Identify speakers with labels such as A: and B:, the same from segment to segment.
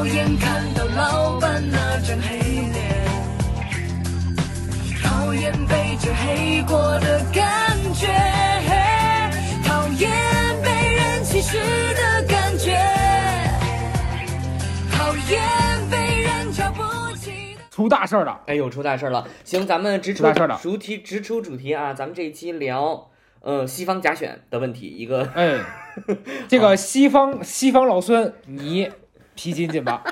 A: 讨厌看到老板那张黑脸，讨厌被这黑过的感觉，讨厌被人歧视的感觉，讨厌被人瞧不起的。
B: 出大事儿了！
C: 哎呦，出大事儿了！行，咱们直出
B: 出大事了
C: 主题，直出主题啊！咱们这一期聊，呃，西方假选的问题，一个
B: 哎，这个 西方西方老孙，你皮紧紧吧，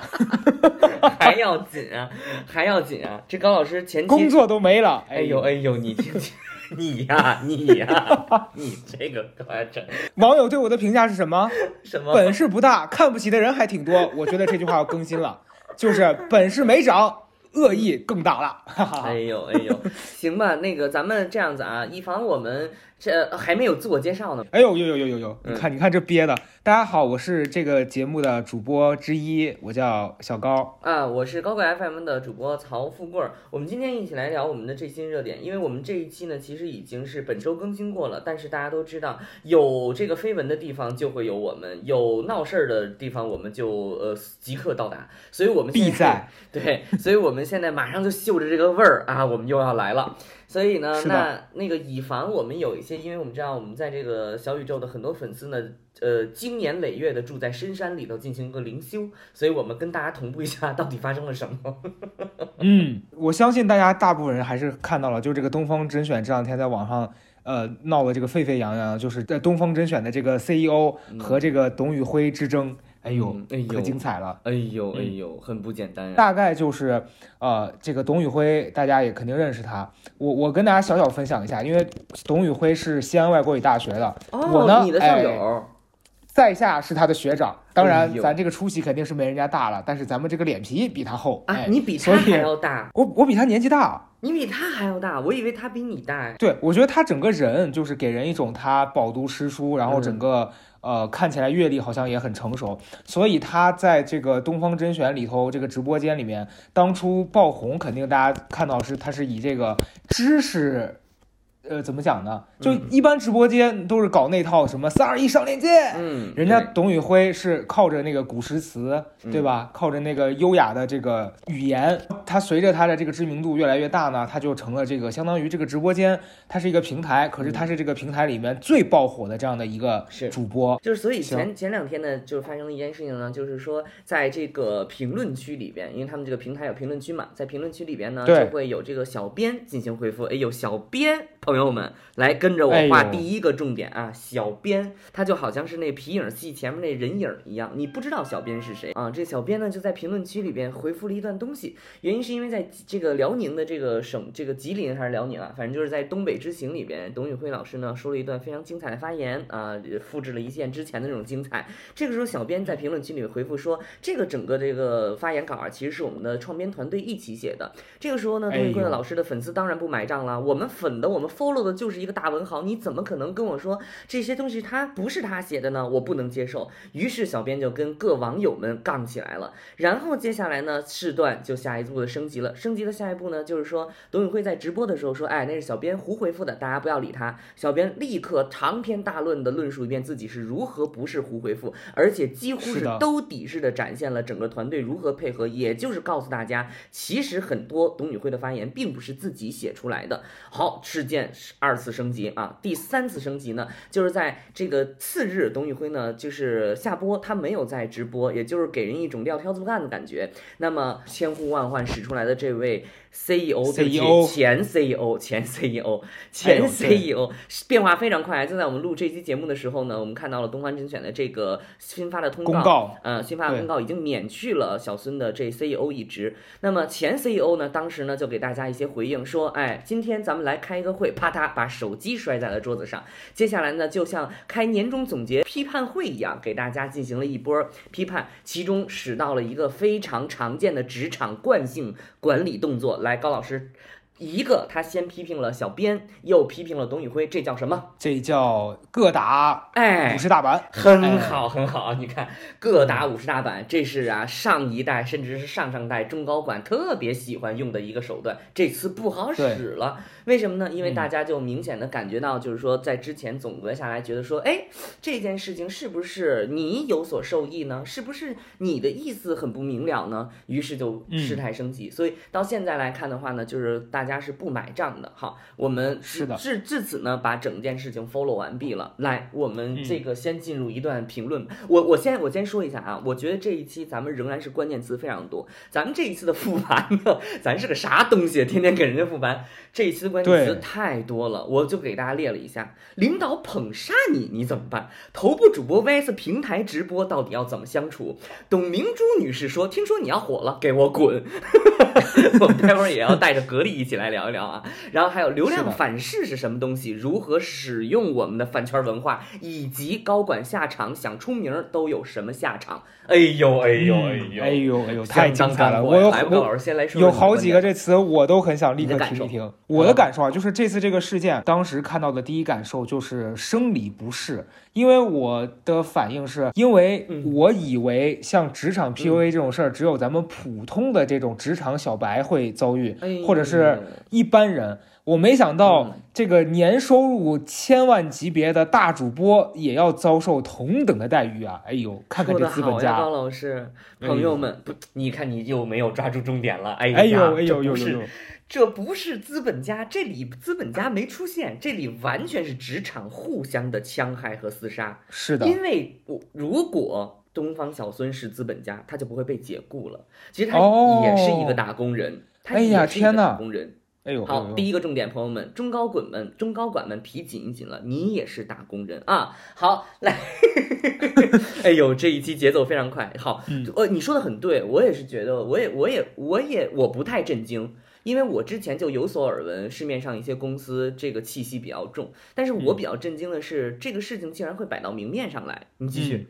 C: 还要紧啊，还要紧啊！这高老师前期
B: 工作都没了。
C: 哎呦哎呦，你听听，你呀你呀，你这个干嘛整
B: 网友对我的评价是什么？
C: 什么？
B: 本事不大，看不起的人还挺多。我觉得这句话要更新了，就是本事没长，恶意更大了。
C: 哎呦哎呦，行吧，那个咱们这样子啊，以防我们这还没有自我介绍呢。
B: 哎呦呦呦呦呦你看，你看这憋的。大家好，我是这个节目的主播之一，我叫小高。
C: 啊，我是高贵 FM 的主播曹富贵儿。我们今天一起来聊我们的最新热点，因为我们这一期呢，其实已经是本周更新过了，但是大家都知道，有这个绯闻的地方就会有我们，有闹事儿的地方我们就呃即刻到达，所以我们现
B: 必在
C: 对，所以我们现在马上就嗅着这个味儿啊，我们又要来了。所以呢，那那个以防我们有一些，因为我们知道我们在这个小宇宙的很多粉丝呢，呃，经年累月的住在深山里头进行一个灵修，所以我们跟大家同步一下到底发生了什么。
B: 嗯，我相信大家大部分人还是看到了，就这个东方甄选这两天在网上呃闹得这个沸沸扬扬，就是在东方甄选的这个 CEO 和这个董宇辉之争，哎呦
C: 嗯，哎呦
B: 可精彩了。
C: 哎呦哎呦，很不简单呀、
B: 大概就是，呃，这个董宇辉，大家也肯定认识他。我我跟大家小小分享一下，因为董宇辉是西安外国语大学的，
C: 哦，
B: 我呢
C: 你的校友，
B: 哎在下是他的学长。当
C: 哎
B: 然，咱这个出息肯定是没人家大了，但是咱们这个脸皮比他厚。
C: 啊
B: 哎，，
C: 你比他还要大，
B: 我我比他年纪大。
C: 你比他还要大，我以为他比你大哎。
B: 对，我觉得他整个人就是给人一种他饱读诗书，然后
C: 嗯
B: 整个、呃看起来阅历好像也很成熟，所以他在这个东方甄选里头这个直播间里面，当初爆红，肯定大家看到是他是以这个知识。呃，怎么讲呢？就
C: 嗯
B: 一般直播间都是搞那套什么三二一上链接，
C: 嗯，
B: 人家董宇辉是靠着那个古诗词，对吧？靠着那个优雅的这个语言，他随着他的这个知名度越来越大呢，他就成了这个相当于这个直播间，它是一个平台，可是他是这个平台里面最爆火的这样的一个
C: 是
B: 主播。
C: 就是所以前前两天呢，就发生了一件事情呢，就是说在这个评论区里边，因为他们这个平台有评论区嘛，在评论区里边呢，就会有这个小编进行回复。哎有，小编朋友们来跟着我画第一个重点啊，小编他就好像是那皮影戏前面那人影一样，你不知道小编是谁啊？这小编呢就在评论区里边回复了一段东西，原因是因为在这个辽宁的这个省，这个吉林还是辽宁啊，反正就是在东北之行里边，董宇辉老师呢说了一段非常精彩的发言啊，复制了一线之前的那种精彩。这个时候，小编在评论区里回复说，这个整个这个发言稿啊，其实是我们的创编团队一起写的。这个时候呢，董宇辉老师的粉丝当然不买账了，我们粉的，我们 follow 的就是一个大文豪，你怎么可能跟我说这些东西他不是他写的呢？我不能接受。于是小编就跟各网友们杠起来了。然后接下来呢，事段就下一步的升级了。升级的下一步呢，就是说董宇辉在直播的时候说，哎，那是小编胡回复的，大家不要理他。小编立刻长篇大论的论述一遍自己是如何不是胡回复，而且几乎是兜底式的展现了整个团队如何配合，也就是告诉大家，其实很多董宇辉的发言并不是自己写出来的。好，事件二次升级啊，第三次升级呢，就是在这个次日，董宇辉呢就是下播，他没有在直播，也就是给人一种撂挑子不干的感觉。那么千呼万唤使出来的这位 CEO，前 CEO，前 CEO，
B: 哎
C: 前 CEO，、变化非常快。就在我们录这期节目的时候呢，我们看到了东方甄选的这个新发的通告，呃，新发的
B: 对
C: 公告已经免去了小孙的这 CEO 一职。那么前 CEO 呢，当时呢就给大家一些回应，说，哎，今天咱们来开一个会，啪嗒把手机摔在了桌子上。接下来呢，就像开年终总结批判会一样，给大家进行了一波批判，其中使到了一个非常常见的职场惯性管理动作。来，来高老师。一个他先批评了小编，又批评了董宇辉，这叫什么？
B: 这叫各打
C: 哎
B: 五，十大板。
C: 很好，很好。你看，各打五十大板，这是啊上一代甚至是上上代中高管特别喜欢用的一个手段，这次不好使了。为什么呢？因为
B: 嗯
C: 大家就明显的感觉到，就是说在之前总结下来，觉得说，哎，这件事情是不是你有所受益呢？是不是你的意思很不明了呢？于是就
B: 嗯
C: 事态升级。所以到现在来看的话呢，就是大家是不买账的。好，我们
B: 是的
C: 至至此呢，把整件事情 follow 完毕了。来，我们
B: 嗯
C: 这个先进入一段评论。我我先我先说一下啊，我觉得这一期咱们仍然是关键词非常多。咱们这一次的复盘呢，咱是个啥东西？天天给人家复盘，这一期的关键词太多了，我就给大家列了一下。领导捧杀你，你怎么办？头部主播 vs 平台直播到底要怎么相处？董明珠女士说：“听说你要火了，给我滚！” 我们待会儿也要带着格力一起来聊一聊啊。然后还有流量反噬是什么东西？如何使用我们的饭圈文化，以及高管下场想出名儿都有什么下场？哎呦哎呦哎呦
B: 哎呦哎呦，太精彩了！我有
C: 来，高老
B: 我
C: 师先来说说
B: 有好几个这词我都很想立刻听一听。我的感受啊，就是这次这个事件，当时看到的第一感受就是生理不适，因为我的反应是，因为
C: 嗯。
B: 我以为像职场 PUA 这种事儿，只有咱们普通的这种职场小白会遭遇，或者是一般人。我没想到
C: 嗯
B: 这个年收入千万级别的大主播也要遭受同等的待遇啊！哎呦，看看
C: 说
B: 这资本家，
C: 老师，
B: 哎
C: 朋友们，不，你看你又没有抓住重点了，哎呀，
B: 哎呦哎呦呦呦呦，
C: 这不是资本家，这里资本家没出现，这里完全是职场互相的戕害和厮杀。
B: 是的，
C: 因为我如果东方小孙是资本家，他就不会被解雇了。其实他
B: 哦
C: 也是一个打工人，他
B: 哎呀
C: 也是一个打工人。
B: 哎
C: 好，第一个重点，朋友们，中高管们、中高管们皮紧一紧了，你也是打工人啊。好，来，哎呦，这一期节奏非常快。好，
B: 嗯
C: 呃，你说的很对，我也是觉得，我也，我也，我也，我不太震惊。因为我之前就有所耳闻，市面上一些公司这个气息比较重，但是我
B: 嗯
C: 比较震惊的是，这个事情竟然会摆到明面上来。你继续，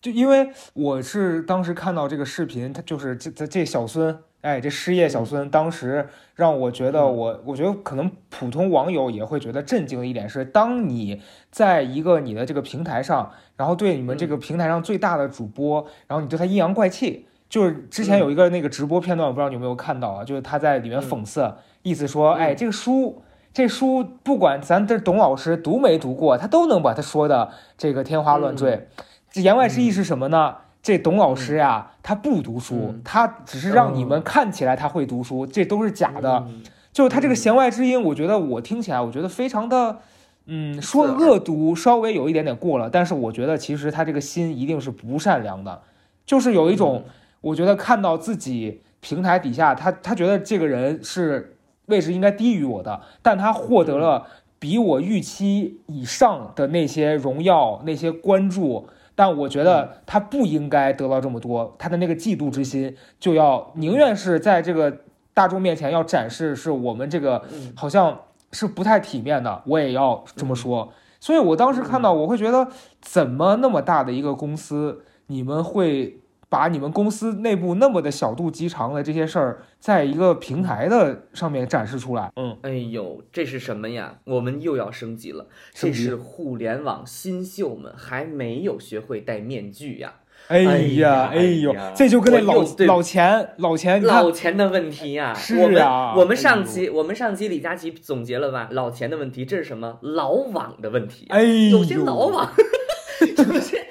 B: 就因为我是当时看到这个视频，他就是这这这小孙，哎，这失业小孙，当时让我觉得
C: 嗯
B: 我，我觉得可能普通网友也会觉得震惊的一点是，当你在一个你的这个平台上，然后对你们这个平台上最大的主播，然后你对他阴阳怪气。就是之前有一个那个直播片段，我不知道你有没有看到啊？就是他在里面讽刺，意思说，哎，这个书，这书不管咱这董老师读没读过，他都能把他说的这个天花乱坠。这言外之意是什么呢？这董老师呀，他不读书，
C: 嗯。
B: 他只是让你们看起来他会读书，这都是假的。
C: 嗯。
B: 就是他这个弦外之音，我觉得我听起来，我觉得非常的，嗯，说恶毒稍微有一点点过了，但是我觉得其实他这个心一定是不善良的，就是有一种，我觉得看到自己平台底下，他他觉得这个人是位置应该低于我的，但他获得了比我预期以上的那些荣耀、那些关注。但我觉得他不应该得到这么多，他的那个嫉妒之心就要宁愿是在这个大众面前要展示是我们这个
C: 嗯。
B: 好像是不太体面的，我也要这么说。所以我当时看到，我会觉得怎么那么大的一个公司，你们会把你们公司内部那么的小肚鸡肠的这些事儿，在一个平台的上面展示出来？嗯，
C: 哎呦，这是什么呀？我们又要升级了，
B: 级
C: 这是互联网新秀们还没有学会戴面具呀。
B: 哎
C: 哎呀
B: 呀，哎呦这就跟那老老钱老钱，
C: 老钱的问题呀、
B: 是
C: 我们
B: 啊
C: 我们上期、我们上期李佳琦总结了吧？老钱的问题，这是什么？老网的问题。
B: 哎呦，
C: 有些老网，有些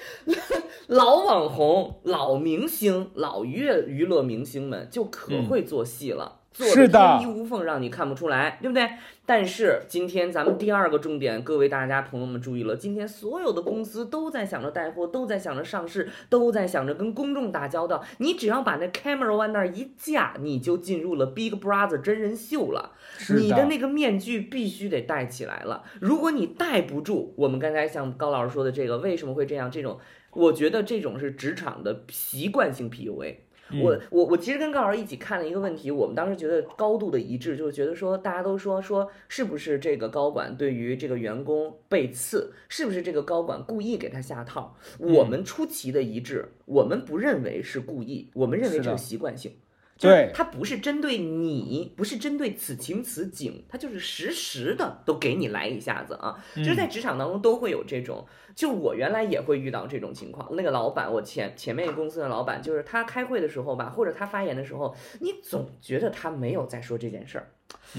C: 老网红、老明星、老娱乐娱乐明星们就可会做戏了，做
B: 的
C: 天衣无缝，让你看不出来，对不对？但是今天咱们第二个重点，各位大家朋友们注意了，今天所有的公司都在想着带货，都在想着上市，都在想着跟公众打交道。你只要把那 camera 往那儿一架，你就进入了 Big Brother 真人秀了。
B: 是
C: 你的那个面具必须得戴起来了。如果你戴不住，我们刚才像高老师说的这个，为什么会这样？这种，我觉得这种是职场的习惯性 PUA。
B: 嗯
C: 我我我其实跟高老师一起看了一个问题，我们当时觉得高度的一致，就是觉得说大家都说说是不是这个高管对于这个员工被刺，是不是这个高管故意给他下套？
B: 嗯
C: 我们出奇的一致，我们不认为是故意，我们认为这是习惯性。就是
B: 对
C: 它不是针对你，不是针对此情此景，它就是实时的都给你来一下子啊。就是在职场当中都会有这种，就我原来也会遇到这种情况。那个老板，我前前面公司的老板，就是他开会的时候吧，或者他发言的时候，你总觉得他没有在说这件事儿，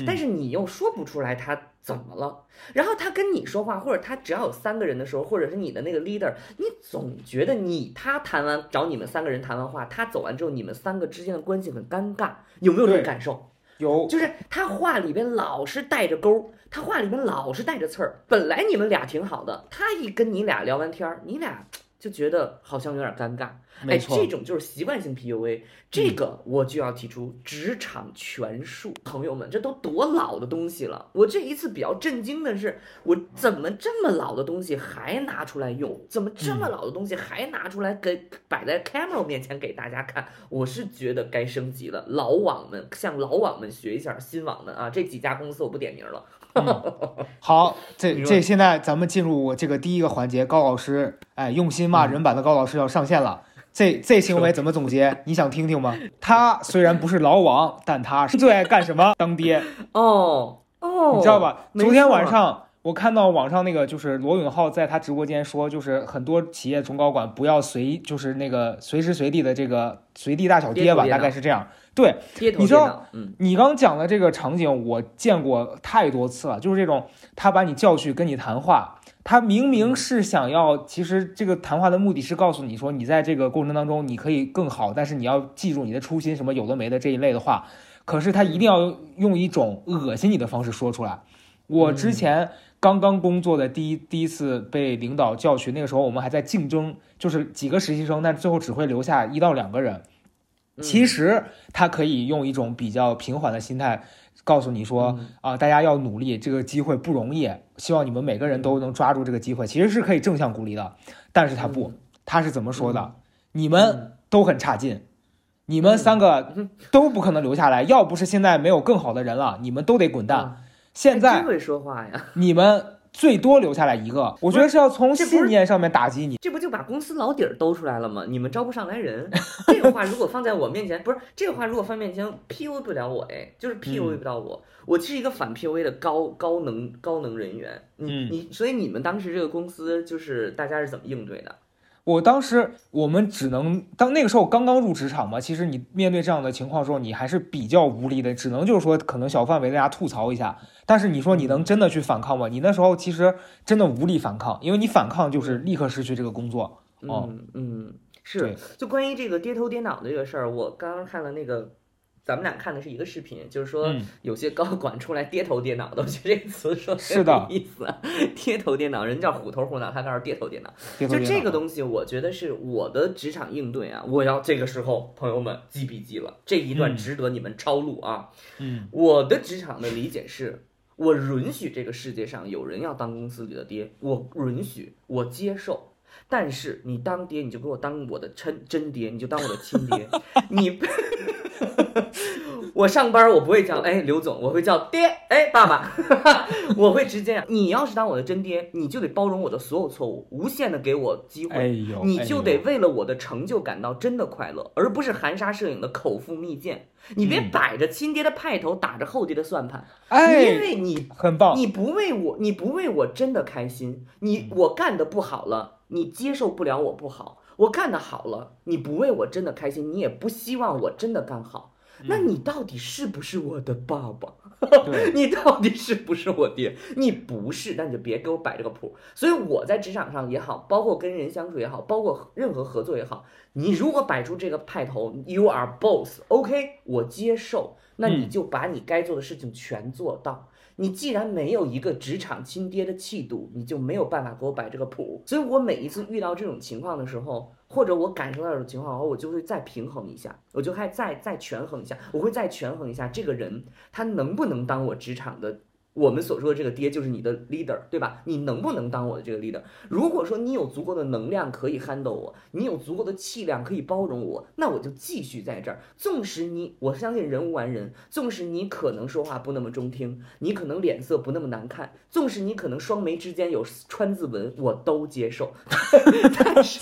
C: 但是你又说不出来他怎么了。然后他跟你说话，或者他只要有三个人的时候，或者是你的那个 leader，你总觉得你他谈完找你们三个人谈完话，他走完之后，你们三个之间的关系很尴尬，有没有这种感受？
B: 有
C: 就是他话里边老是带着钩，他话里边老是带着刺儿。本来你们俩挺好的，他一跟你俩聊完天儿，你俩就觉得好像有点尴尬。哎，这种就是习惯性 PUA，这个我就要提出职场权术。朋友们，这都多老的东西了！我这一次比较震惊的是，我怎么这么老的东西还拿出来用？怎么这么老的东西还拿出来给摆在 camera 面前给大家看？我是觉得该升级了。老网们向老网们学一下，新网们啊，这几家公司我不点名了。
B: 好，这这现在咱们进入这个第一个环节，高老师，哎，用心骂人版的高老师要上线了。这这行为怎么总结？你想听听吗？他虽然不是老王，但他是最爱干什么？当爹，
C: 哦哦，
B: 你知道吧？昨天晚上我看到网上那个，就是罗永浩在他直播间说，就是很多企业中高管不要随，就是那个随时随地的这个随地大小跌吧，大概是这样。对，你知道，
C: 嗯，
B: 你刚讲的这个场景，我见过太多次了，就是这种他把你叫去跟你谈话，他明明是想要，其实这个谈话的目的是告诉你说，你在这个过程当中你可以更好，但是你要记住你的初心，什么有的没的这一类的话，可是他一定要用一种恶心你的方式说出来。我之前刚刚工作的第一第一次被领导叫去，那个时候我们还在竞争，就是几个实习生，但最后只会留下一到两个人。
C: 嗯
B: 其实他可以用一种比较平缓的心态告诉你说
C: 嗯
B: 啊、大家要努力，这个机会不容易，希望你们每个人都能抓住这个机会，其实是可以正向鼓励的。但是他不，他是怎么说的？你们都很差劲，你们三个都不可能留下来，要不是现在没有更好的人了，你们都得滚蛋。
C: 啊
B: 现在
C: 真会说话呀，
B: 你们最多留下来一个，我觉得是要从信念上面打击你。
C: 这不就把公司老底儿兜出来了吗？你们招不上来人，这个话如果放在我面前，不是这个话如果放面前 PUA 不了我，哎，就是
B: 嗯
C: PUA 不到我，我是一个反 PUA 的高高能高能人员。你
B: 嗯
C: 你，所以你们当时这个公司就是大家是怎么应对的？
B: 我当时我们只能当那个时候刚刚入职场嘛，其实你面对这样的情况的时候，你还是比较无力的，只能就是说可能小范围大家吐槽一下。但是你说你能真的去反抗吗？你那时候其实真的无力反抗，因为你反抗就是立刻失去这个工作。哦
C: 嗯嗯，是。就关于这个跌头跌脑的这个事儿，我刚刚看了那个。咱们俩看的是一个视频，就是说
B: 嗯
C: 有些高管出来跌头跌脑的，我觉得这个词说得
B: 是的
C: 很有意思啊。跌头跌脑，人叫虎头虎脑，他告诉跌头跌脑。
B: 跌头跌脑
C: 就这个东西，我觉得是我的职场应对啊，我要这个时候朋友们记笔记了，这一段
B: 嗯
C: 值得你们抄录啊。
B: 嗯
C: 我的职场的理解是，我允许这个世界上有人要当公司里的爹，我允许，我接受。但是你当爹，你就给我当我的真真爹，你就当我的亲爹。你，我上班我不会叫哎刘总，我会叫爹哎爸爸，我会直接。你要是当我的真爹，你就得包容我的所有错误，无限的给我机会。
B: 哎呦，
C: 你就得为了我的成就感到真的快乐，而不是含沙射影的口腹蜜饯。你别
B: 嗯
C: 摆着亲爹的派头，打着后爹的算盘，因
B: 哎，
C: 为你
B: 很棒。
C: 你不为我，你不为我真的开心，你我干的不好了，你接受不了我不好；我干的好了，你不为我真的开心，你也不希望我真的干好。那你到底是不是我的爸爸？
B: 对，
C: 你到底是不是我爹？你不是，那你就别给我摆这个谱。所以我在职场上也好，包括跟人相处也好，包括任何合作也好，你如果摆出这个派头，you are boss，OK，、我接受，那你
B: 嗯
C: 就把你该做的事情全做到。你既然没有一个职场亲爹的气度，你就没有办法给我摆这个谱。所以我每一次遇到这种情况的时候，或者我感受到这种情况后，我就会再平衡一下，我就还再再权衡一下，我会再权衡一下这个人他能不能当我职场的。我们所说的这个爹就是你的 leader，对吧？你能不能当我的这个 leader？如果说你有足够的能量可以 handle 我，你有足够的气量可以包容我，那我就继续在这儿。纵使你，我相信人无完人，纵使你可能说话不那么中听，你可能脸色不那么难看，纵使你可能双眉之间有川字纹，我都接受。但是，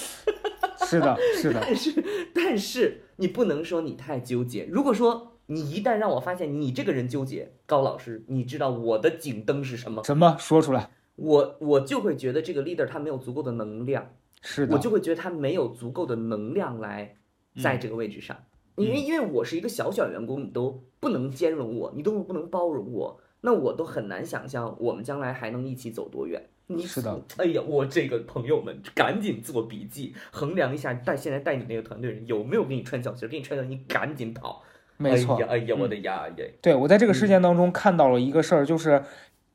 B: 是的，是的，
C: 但是但是你不能说你太纠结。如果说你一旦让我发现你这个人纠结，高老师，你知道我的警灯是什么？
B: 什么说出来？
C: 我我就会觉得这个 leader 他没有足够的能量，
B: 是的，
C: 我就会觉得他没有足够的能量来在这个位置上。因为因为我是一个小小员工，你都不能兼容我，你都不能包容我，那我都很难想象我们将来还能一起走多远。你
B: 是的，
C: 哎呀，我这个朋友们赶紧做笔记，衡量一下带现在带你那个团队人有没有给你穿小鞋，给你穿小鞋，你赶紧跑。
B: 没错，
C: 哎呀，哎呀，我的呀耶！
B: 对我在这个事件当中看到了一个事儿，就是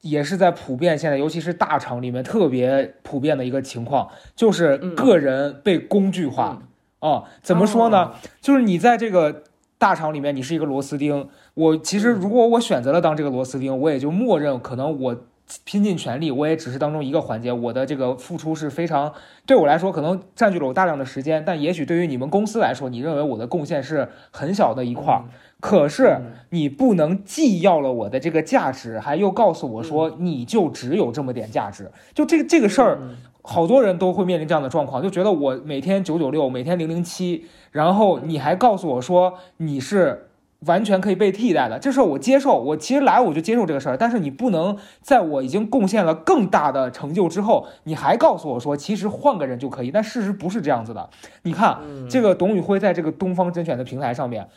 B: 也是在普遍现在，尤其是大厂里面特别普遍的一个情况，就是个人被工具化。哦，怎么说呢？就是你在这个大厂里面，你是一个螺丝钉。我其实如果我选择了当这个螺丝钉，我也就默认可能我拼尽全力，我也只是当中一个环节，我的这个付出是非常对我来说可能占据了我大量的时间，但也许对于你们公司来说，你认为我的贡献是很小的一块儿。可是你不能既要了我的这个价值，还又告诉我说你就只有这么点价值，就这个这个事儿。好多人都会面临这样的状况，就觉得我每天九九六，每天零零七，然后你还告诉我说你是完全可以被替代的，这事儿我接受，我其实来我就接受这个事儿，但是你不能在我已经贡献了更大的成就之后，你还告诉我说其实换个人就可以，但事实不是这样子的。你看这个董宇辉在这个东方甄选的平台上面，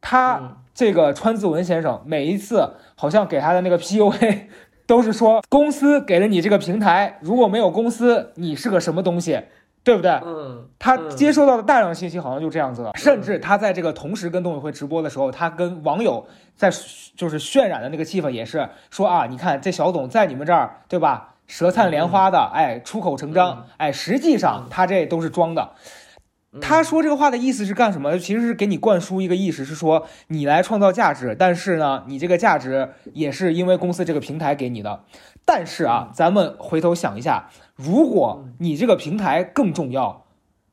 B: 他这个川字文先生每一次好像给他的那个 PUA。都是说公司给了你这个平台，如果没有公司，你是个什么东西，对不对？
C: 嗯，
B: 他接收到的大量信息好像就这样子的，甚至他在这个同时跟董宇辉直播的时候，他跟网友在就是渲染的那个气氛也是说啊，你看这小董在你们这儿，对吧？舌灿莲花的，哎，出口成章，哎，实际上他这都是装的。他说这个话的意思是干什么？其实是给你灌输一个意识，是说你来创造价值，但是呢，你这个价值也是因为公司这个平台给你的。但是啊，咱们回头想一下，如果你这个平台更重要，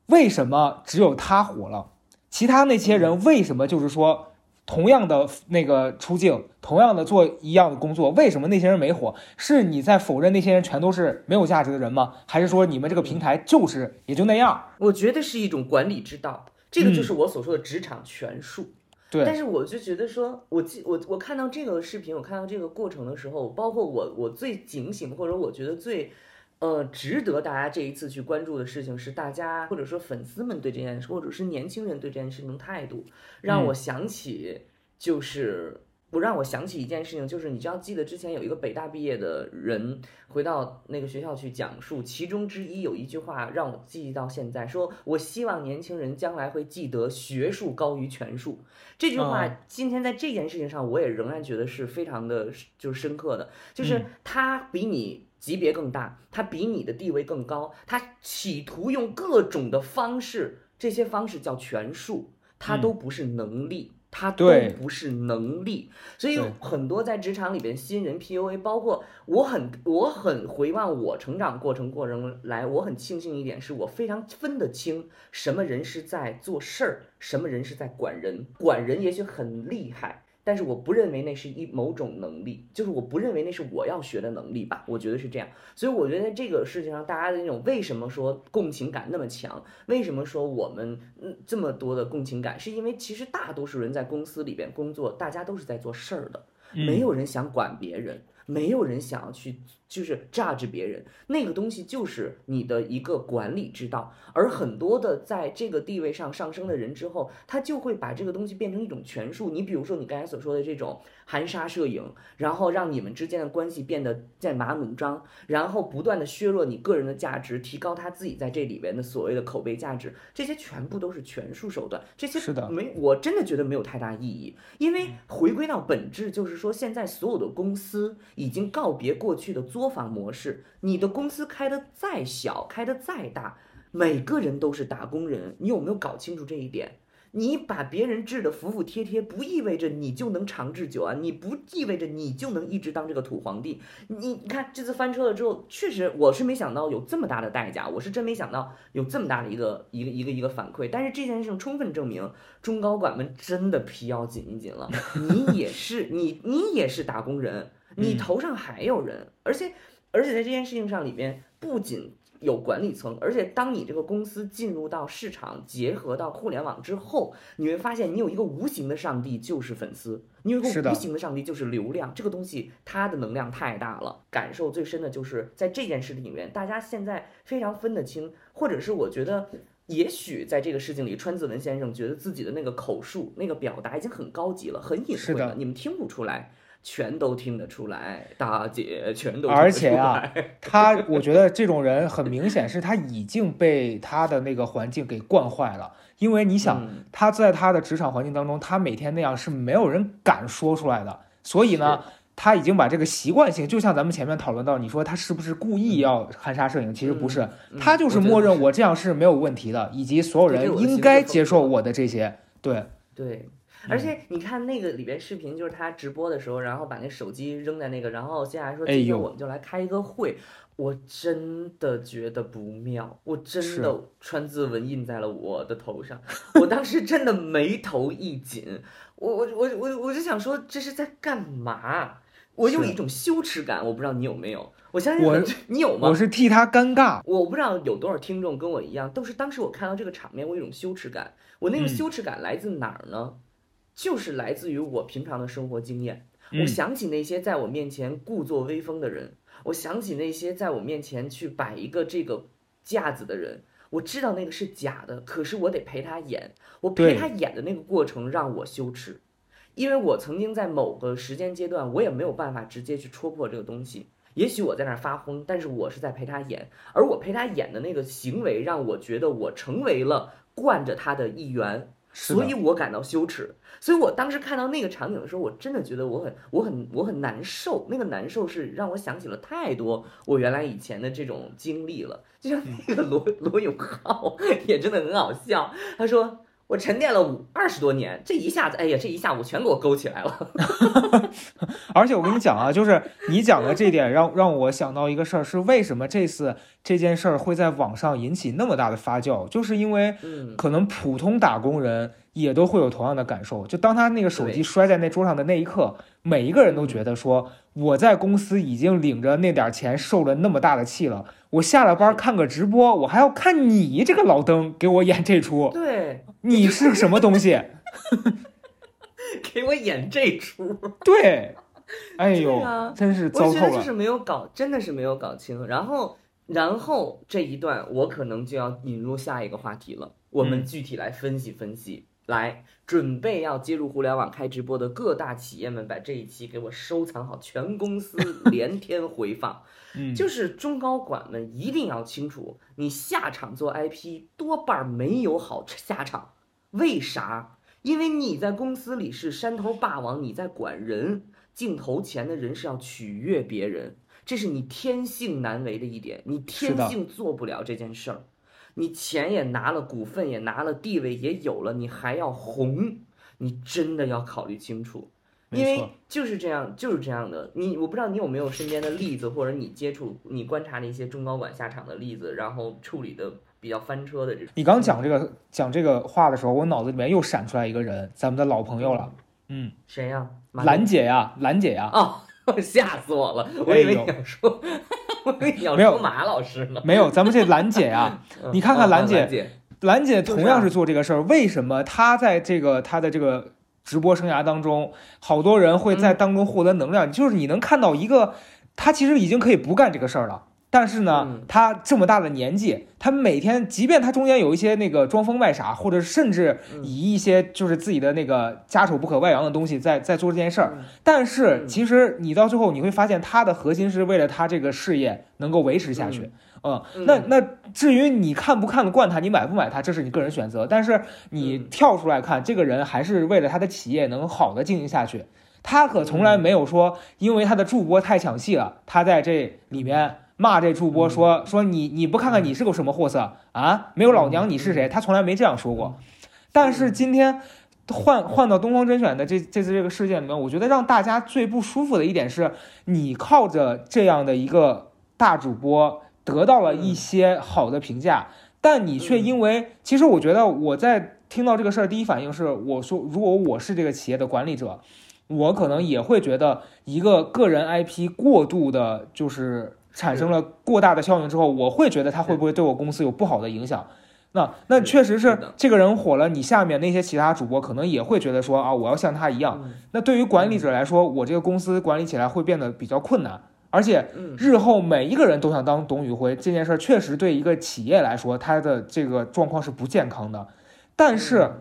B: 为什么只有他火了？其他那些人为什么就是说？同样的那个出镜，同样的做一样的工作，为什么那些人没火？是你在否认那些人全都是没有价值的人吗？还是说你们这个平台就是也就那样？
C: 我觉得是一种管理之道，这个就是我所说的职场权术。
B: 对。
C: 但是我就觉得说，我记我我看到这个视频，我看到这个过程的时候，包括我我最警醒，或者我觉得最。呃，值得大家这一次去关注的事情是，大家或者说粉丝们对这件事，或者是年轻人对这件事情的态度，让我想起，就是不让我想起一件事情，就是你知道，记得之前有一个北大毕业的人回到那个学校去讲述，其中之一有一句话让我记忆到现在，说我希望年轻人将来会记得学术高于权术。这句话今天在这件事情上，我也仍然觉得是非常的，就是深刻的，就是他比你。级别更大，他比你的地位更高，他企图用各种的方式，这些方式叫权术，他都不是能力，他都不是能力，所以很多在职场里边新人 PUA，包括我很我很回望我成长过程过程来，我很庆幸一点是我非常分得清什么人是在做事儿，什么人是在管人，管人也许很厉害。但是我不认为那是一某种能力，就是我不认为那是我要学的能力吧，我觉得是这样。所以我觉得在这个事情上，大家的那种为什么说共情感那么强？为什么说我们嗯这么多的共情感？是因为其实大多数人在公司里边工作，大家都是在做事儿的，没有人想管别人。没有人想要去，就是榨制别人，那个东西就是你的一个管理之道。而很多的在这个地位上上升的人之后，他就会把这个东西变成一种权术。你比如说你刚才所说的这种含沙射影，然后让你们之间的关系变得剑拔弩张，然后不断的削弱你个人的价值，提高他自己在这里边的所谓的口碑价值，这些全部都是权术手段。这些
B: 是的，
C: 没，我真的觉得没有太大意义，因为回归到本质，就是说现在所有的公司。已经告别过去的作坊模式。你的公司开的再小，开的再大，每个人都是打工人。你有没有搞清楚这一点？你把别人治得服服帖帖，不意味着你就能长治久安，你不意味着你就能一直当这个土皇帝。你你看这次翻车了之后，确实我是没想到有这么大的代价，我是真没想到有这么大的一个一个一个一个反馈。但是这件事情充分证明，中高管们真的皮要紧一紧了。你也是，你你也是打工人。你头上还有人，而且，而且在这件事情上里边，不仅有管理层，而且当你这个公司进入到市场，结合到互联网之后，你会发现你有一个无形的上帝就是粉丝，你有一个无形的上帝就是流量，这个东西它的能量太大了。感受最深的就是在这件事里面，大家现在非常分得清，或者是我觉得。也许在这个事情里，川子文先生觉得自己的那个口述、那个表达已经很高级了，很隐晦了，你们听不出来，全都听得出来，大姐全都听得出来。
B: 而且啊，他我觉得这种人很明显是他已经被他的那个环境给惯坏了，因为你想
C: 嗯
B: 他在他的职场环境当中，他每天那样是没有人敢说出来的，所以呢。他已经把这个习惯性，就像咱们前面讨论到，你说他是不是故意要含沙射影？其实不是，
C: 嗯
B: 他就是默认我这样是没有问题的，以及所有人应该接受我的这些。对，
C: 对，而且你看那个里边视频，就是他直播的时候，然后把那手机扔在那个，然后接下来说今天我们就来开一个会，我真的觉得不妙，我真的川字纹印在了我的头上，我当时真的眉头一紧，我我我我我就想说这是在干嘛？我有一种羞耻感，我不知道你有没有，我相信
B: 我
C: 你有吗？
B: 我是替他尴尬。
C: 我不知道有多少听众跟我一样，都是当时我看到这个场面，我有一种羞耻感。我那个
B: 嗯
C: 羞耻感来自哪儿呢？就是来自于我平常的生活经验。我
B: 嗯
C: 想起那些在我面前故作威风的人，我想起那些在我面前去摆一个这个架子的人。我知道那个是假的，可是我得陪他演。我陪他演的那个过程让我羞耻，因为我曾经在某个时间阶段，我也没有办法直接去戳破这个东西。也许我在那儿发疯，但是我是在陪他演，而我陪他演的那个行为，让我觉得我成为了惯着他的一员，所以我感到羞耻。所以我当时看到那个场景的时候，我真的觉得我很、我很、我很难受。那个难受是让我想起了太多我原来以前的这种经历了。就像那个罗罗永浩 也真的很好笑，他说。我沉淀了五二十多年，这一下子，哎呀，这一下午全给我勾起来了。
B: 而且我跟你讲啊，就是你讲的这点让让我想到一个事儿，是为什么这次这件事儿会在网上引起那么大的发酵，就是因为
C: 嗯，
B: 可能普通打工人也都会有同样的感受。就当他那个手机摔在那桌上的那一刻，每一个人都觉得说，我在公司已经领着那点儿钱，受了那么大的气了，我下了班看个直播，我还要看你这个老登给我演这出，
C: 对，
B: 你是什么东西？
C: 给我演这出。
B: 对，哎呦，
C: 啊
B: 真是
C: 我
B: 糟透了。
C: 觉得就是没有搞，真的是没有搞清。然后，然后这一段我可能就要引入下一个话题了，我们
B: 嗯
C: 具体来分析分析。来，准备要接入互联网开直播的各大企业们，把这一期给我收藏好，全公司连天回放。
B: 嗯，
C: 就是中高管们一定要清楚，你下场做 IP 多半儿没有好下场，为啥？因为你在公司里是山头霸王，你在管人，镜头前的人是要取悦别人，这是你天性难为的一点，你天性做不了这件事儿。你钱也拿了，股份也拿了，地位也有了，你还要红，你真的要考虑清楚。因为就是这样，就是这样的。你我不知道你有没有身边的例子，或者你接触、你观察的一些中高管下场的例子，然后处理的比较翻车的这种。
B: 你刚讲这个讲这个话的时候，我脑子里面又闪出来一个人，咱们的老朋友了，嗯，
C: 谁呀、马
B: 兰姐呀，兰姐呀，
C: 哦，吓死我了！我以为你要说，要
B: 没有
C: 说马老师呢。
B: 没有，咱们这兰姐啊，你看看
C: 嗯
B: 兰姐
C: 兰姐，
B: 同样是做这个事儿，为什么她在这个她的这个直播生涯当中，好多人会
C: 嗯
B: 在当中获得能量？就是你能看到一个，她其实已经可以不干这个事儿了。但是呢他，这么大的年纪，他每天，即便他中间有一些那个装疯卖傻，或者甚至
C: 嗯。
B: 以一些就是自己的那个家丑不可外扬的东西在在做这件事儿，
C: 嗯。
B: 但是
C: 嗯。
B: 其实你到最后你会发现，他的核心是为了他这个事业能够维持下去。嗯，
C: 嗯。
B: 那那至于你看不看得惯他，你买不买他，这是你个人选择。但是你
C: 嗯。
B: 跳出来看，这个人还是为了他的企业能好的经营下去。他可从来没有说，因为他的助播太抢戏了，他在这里面骂这助播说说你你不看看你是个什么货色？啊？没有老娘你是谁？他从来没这样说过。但是今天换换到东方甄选的这这次这个事件里面，我觉得让大家最不舒服的一点是，你靠着这样的一个大主播得到了一些好的评价，但你却因为，其实我觉得我在听到这个事儿第一反应是，我说如果我是这个企业的管理者，我可能也会觉得一个个人 IP 过度的就是产生了过大的效应之后，我会觉得他会不会对我公司有不好的影响。那那确实是这个人火了，你下面那些其他主播可能也会觉得说啊，我要像他一样。
C: 嗯。
B: 那对于管理者来说，我这个公司管理起来会变得比较困难，而且
C: 嗯。
B: 日后每一个人都想当董宇辉，这件事儿确实对一个企业来说，他的这个状况是不健康的。但是，
C: 嗯。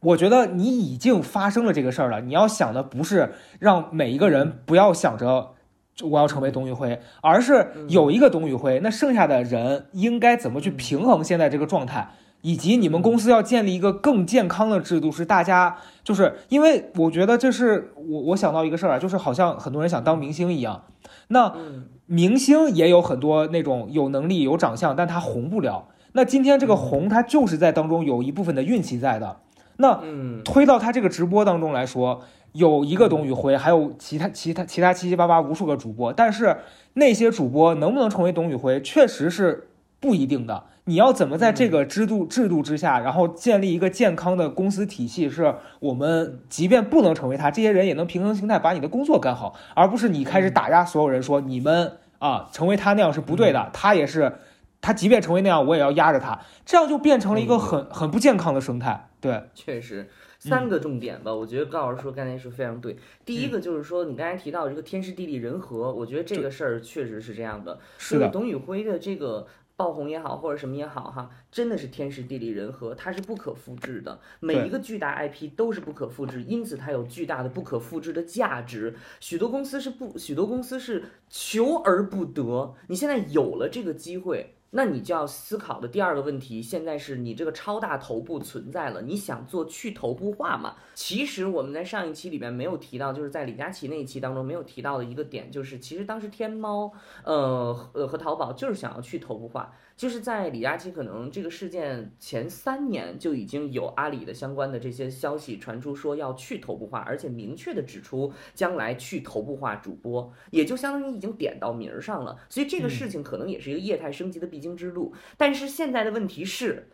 B: 我觉得你已经发生了这个事儿了，你要想的不是让每一个人不要想着我要成为董宇辉，而是有一个董宇辉，那剩下的人应该怎么去平衡现在这个状态，以及你们公司要建立一个更健康的制度，是大家就是因为我觉得这是我我想到一个事儿啊，就是好像很多人想当明星一样，那
C: 嗯
B: 明星也有很多那种有能力、有长相，但他红不了。那今天这个红，他就是在当中有一部分的运气在的。那
C: 嗯
B: 推到他这个直播当中来说，有一个董宇辉，还有其他其他其他七七八八无数个主播，但是那些主播能不能成为董宇辉，确实是不一定的。你要怎么在这个制度制度之下，然后建立一个健康的公司体系，是我们即便不能成为他，这些人也能平衡心态把你的工作干好，而不是你开始打压所有人说你们啊成为他那样是不对的，他也是，他即便成为那样，我也要压着他，这样就变成了一个很很不健康的生态。对，
C: 确实，
B: 嗯
C: 三个重点吧，我觉得高老师说刚才说非常对。第一个就是说，你刚才提到这个天时地利人和，我觉得这个事儿确实是这样的。
B: 是的，
C: 董宇辉的这个爆红也好，或者什么也好，哈，真的是天时地利人和，它是不可复制的。每一个巨大 IP 都是不可复制，因此它有巨大的不可复制的价值。许多公司是不，许多公司是求而不得。你现在有了这个机会。那你就要思考的第二个问题，现在是你这个超大头部存在了，你想做去头部化吗？其实我们在上一期里面没有提到，就是在李佳琦那一期当中没有提到的一个点，就是其实当时天猫，呃呃和淘宝就是想要去头部化，就是在李佳琦可能这个事件前三年就已经有阿里的相关的这些消息传出，说要去头部化，而且明确的指出将来去头部化主播，也就相当于已经点到名儿上了。所以这个事情可能也是一个业态升级的必经之路。但是现在的问题是。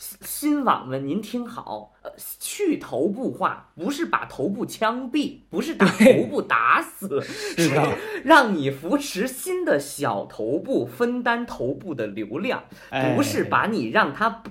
C: 新新网们，您听好，呃，去头部化不是把头部枪毙，不是把头部打死，
B: 是，
C: 让你扶持新的小头部，分担头部的流量，
B: 哎
C: 不是把你让他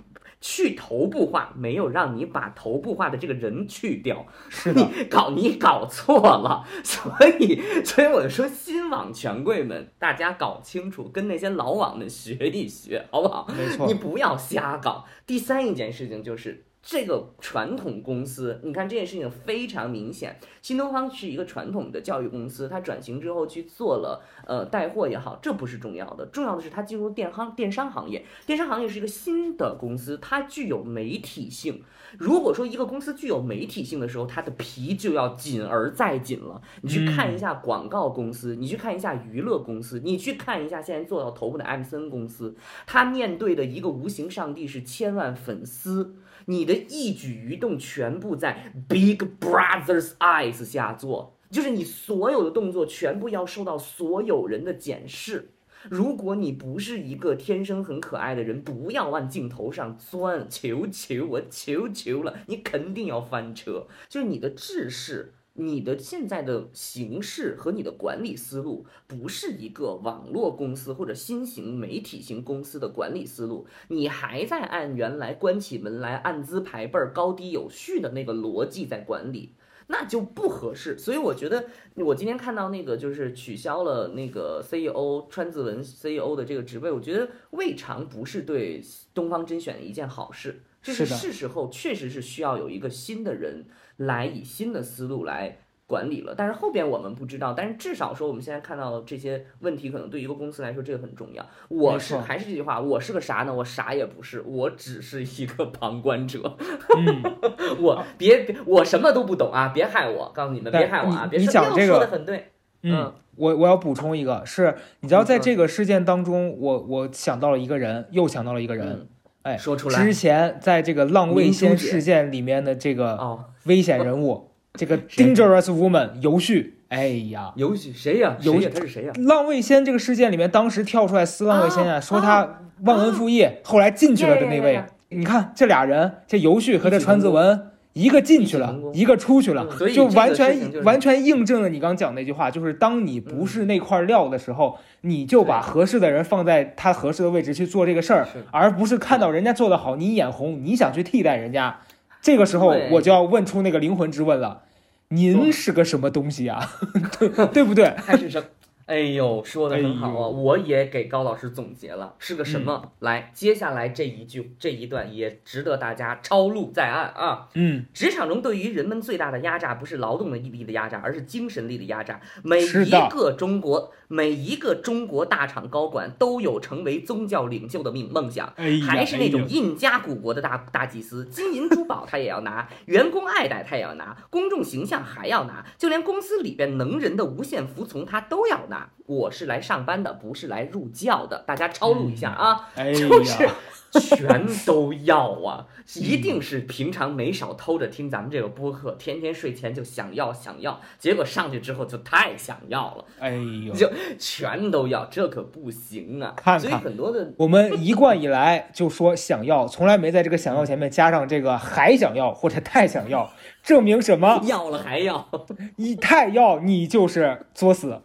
C: 去头部化，没有让你把头部化的这个人去掉。
B: 是，
C: 你搞你搞错了，所以所以我就说新网权贵们，大家搞清楚，跟那些老网们学一学，好不好？
B: 没错
C: 你，不要瞎搞。第三一件事情就是。这个传统公司，你看这件事情非常明显。新东方是一个传统的教育公司，它转型之后去做了呃带货也好，这不是重要的，重要的是它进入电商电商行业。电商行业是一个新的公司，它具有媒体性。如果说一个公司具有媒体性的时候，它的皮就要紧而再紧了。你去看一下广告公司，你去看一下娱乐公司，你去看一下现在做到头部的 M 森公司，它面对的一个无形上帝是千万粉丝。你的一举一动全部在 Big Brother's eyes 下做，就是你所有的动作全部要受到所有人的检视。如果你不是一个天生很可爱的人，不要往镜头上钻，求求我，求求了，你肯定要翻车。就是你的智识。你的现在的形式和你的管理思路不是一个网络公司或者新型媒体型公司的管理思路，你还在按原来关起门来按资排辈儿、高低有序的那个逻辑在管理，那就不合适。所以我觉得，我今天看到那个就是取消了那个 CEO 川字文 CEO 的这个职位，我觉得未尝不是对东方甄选的一件好事。这是
B: 是
C: 时候确实是需要有一个新的人来以新的思路来管理了，但是后边我们不知道，但是至少说我们现在看到的这些问题，可能对一个公司来说这个很重要。我是还是这句话，我是个啥呢？我啥也不是，我只是一个旁观者。
B: 嗯，
C: 我别别，我什么都不懂啊！别害我，告诉你们，别害我啊！别你
B: 讲这个
C: 说的很对，
B: 嗯，我我要补充一个，是你知道，在这个事件当中，我我想到了一个人，又想到了一个人，
C: 嗯，
B: 哎
C: 说出来
B: 之前在这个浪味仙事件里面的这个
C: 哦，
B: 危险人物，这个 dangerous woman 游旭，哎呀，
C: 游旭谁呀？
B: 有
C: 谁呀？他是谁呀？
B: 浪味仙这个事件里面，当时跳出来撕浪味仙啊，
C: 啊
B: 说他忘恩负义，后来进去了的那位。你看这俩人，这游旭和这川子文一个进去了一个出去了就完全
C: 就是
B: 完全印证了你刚讲那句话，就是当你不是那块料的时候，你就把合适的人放在他合适的位置去做这个事儿，而不是看到人家做得好，你眼红，你想去替代人家。这个时候我就要问出那个灵魂之问了：您是个什么东西啊？对对不对？
C: 还是什么？哎呦，说的很好啊！
B: 哎
C: 我也给高老师总结了，是个什么？来，接下来这一句这一段也值得大家抄录在案啊！
B: 嗯，
C: 职场中对于人们最大的压榨，不是劳动的毅力的压榨，而是精神力的压榨。每一个中国，每一个中国大厂高管都有成为宗教领袖的梦梦想。还是那种印加古国的大大祭司，金银珠宝他也要拿，员工爱戴他也要拿，公众形象还要拿，就连公司里边能人的无限服从他都要拿。我是来上班的，不是来入教的，大家抄录一下啊，
B: 哎
C: 就是
B: 呀，
C: 全都要啊，一定是平常没少偷着听咱们这个播客，天天睡前就想要想要，结果上去之后就太想要了，
B: 哎呦，
C: 就全都要，这可不行啊！所以
B: 看看
C: 很多的
B: 我们一贯以来就说想要，从来没在这个想要前面加上这个还想要或者太想要，证明什么？
C: 要了还要。
B: 你太要，你就是作死。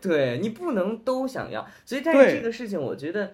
C: 对你不能都想要，所以但是这个事情，我觉得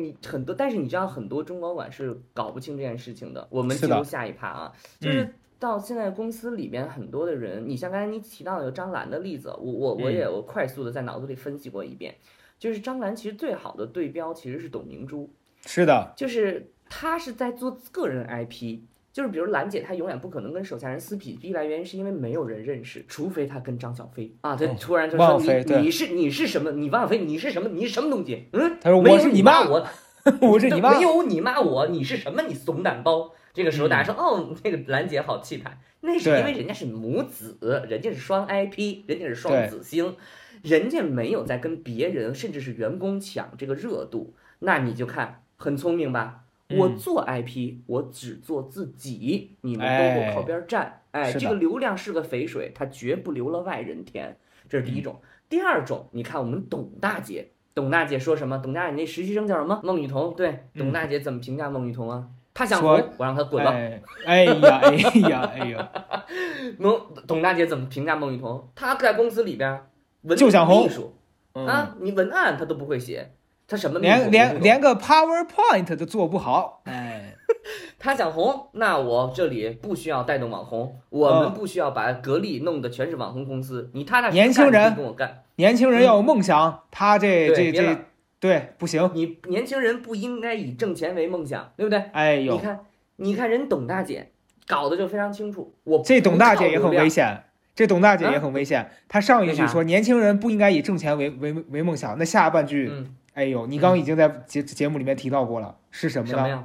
C: 你很多，但是你知道很多中高管是搞不清这件事情的。我们进入下一趴啊，就是到现在公司里边很多的人，你像刚才你提到有张兰的例子，我我我也我快速的在脑子里分析过一遍，就是张兰其实最好的对标其实是董明珠，
B: 是的，
C: 就是她是在做个人 IP。就是比如兰姐，她永远不可能跟手下人撕皮，一来，原因是因为没有人认识，除非她跟张小飞啊，她
B: 哦
C: 突然就
B: 汪
C: 说你你是你是什么？你汪小菲你是什么？你是什么东西？嗯，
B: 他说我是你妈，
C: 我
B: 我是你 妈
C: 没。有你骂我，你是什么？你怂蛋包。这个时候大家说，哦，那个兰姐好气派，那是因为人家是母子，人家是双 IP，人家是双子星，人家没有在跟别人甚至是员工抢这个热度，那你就看很聪明吧？我
B: 嗯
C: 做 IP，我只做自己，你们都给我靠边站。哎，这个流量是个肥水，它绝不流了外人田。这是第一种。第二种，你看我们董大姐，董大姐说什么？董大姐那实习生叫什么？孟雨桐。对，董大姐怎么评价孟雨桐啊？她想红，我让她滚了。
B: 哎哎呀哎呀哎呀，
C: 孟董大姐怎么评价孟雨桐？她在公司里边文
B: 就想红
C: 秘书
B: 嗯，
C: 啊，你文案她都不会写，她什么
B: 连连连个 PowerPoint 都做不好。哎，
C: 他想红，那我这里不需要带动网红，我们
B: 嗯。
C: 不需要把格力弄得全是网红公司，你踏踏实实
B: 年轻人
C: 跟我干。
B: 年轻人要有梦想，他这这这
C: 对
B: 不行。
C: 你年轻人不应该以挣钱为梦想，对不对？你
B: 哎呦，你
C: 看，你看人董大姐搞得就非常清楚，我
B: 这董大姐也很危
C: 险。
B: 这董大姐也
C: 啊
B: 很危险，她上一句说年轻人不应该以挣钱为为为梦想，那下半句，
C: 嗯，
B: 哎呦，你刚刚已经在节节目里面提到过了，是什么呢？
C: 什么呀？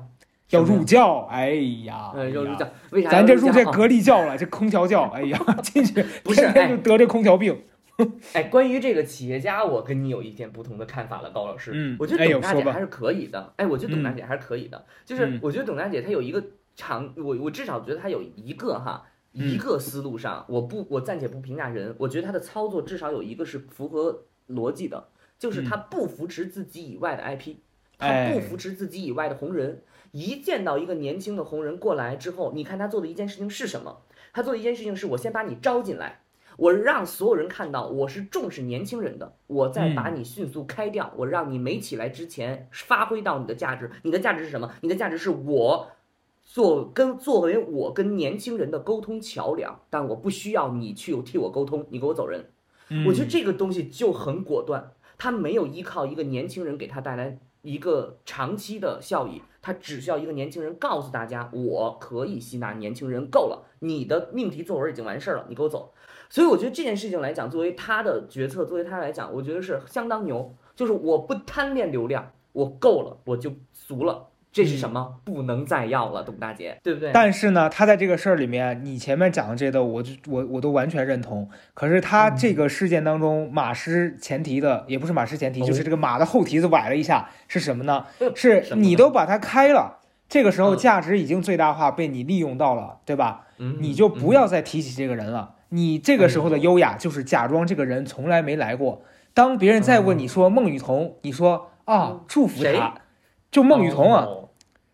B: 要入教，哎呀，
C: 呃，
B: 哎呀
C: 入教，为啥？
B: 咱这入这
C: 格，
B: 格力教了，这空调教，哎呀，进去
C: 不是
B: 天天就得这空调病。
C: 哎，关于这个企业家，我跟你有一点不同的看法了，高老师。
B: 嗯
C: 我觉得董大姐还是可以的。哎，我觉得董大姐还是可以的。就是
B: 嗯
C: 我觉得董大姐她有一个长，我我至少觉得她有一个哈。
B: 嗯
C: 一个思路上，我不，我暂且不评价人，我觉得她的操作至少有一个是符合逻辑的，就是他不扶持自己以外的 IP，她
B: 嗯哎
C: 不扶持自己以外的红人。一见到一个年轻的红人过来之后，你看他做的一件事情是什么？他做的一件事情是我先把你招进来，我让所有人看到我是重视年轻人的，我再把你迅速开掉，我让你没起来之前发挥到你的价值。你的价值是什么？你的价值是我做跟作为我跟年轻人的沟通桥梁，但我不需要你去替我沟通，你给我走人。我觉得
B: 嗯
C: 这个东西就很果断，他没有依靠一个年轻人给他带来一个长期的效益，他只需要一个年轻人告诉大家，我可以吸纳年轻人，够了，你的命题作文已经完事儿了，你给我走。所以我觉得这件事情来讲，作为他的决策，作为他来讲，我觉得是相当牛。就是我不贪恋流量，我够了，我就足了。这是什么？不能再要了，董大姐，对不对？
B: 但是呢，他在这个事儿里面，你前面讲的这个，我就我我都完全认同。可是他这个事件当中，马失前蹄的，也不是马失前蹄，
C: 哦
B: 就是这个马的后蹄子崴了一下，是什么呢？
C: 呃
B: 是你都把它开了，这个时候
C: 嗯
B: 价值已经最大化被你利用到了，对吧？
C: 嗯
B: 你就不要再提起这个人了。你这个时候的优雅就是假装这个人从来没来过。当别人再问你说孟雨桐，你说啊
C: 嗯，
B: 祝福
C: 谁
B: 他，就孟雨桐啊。
C: 哦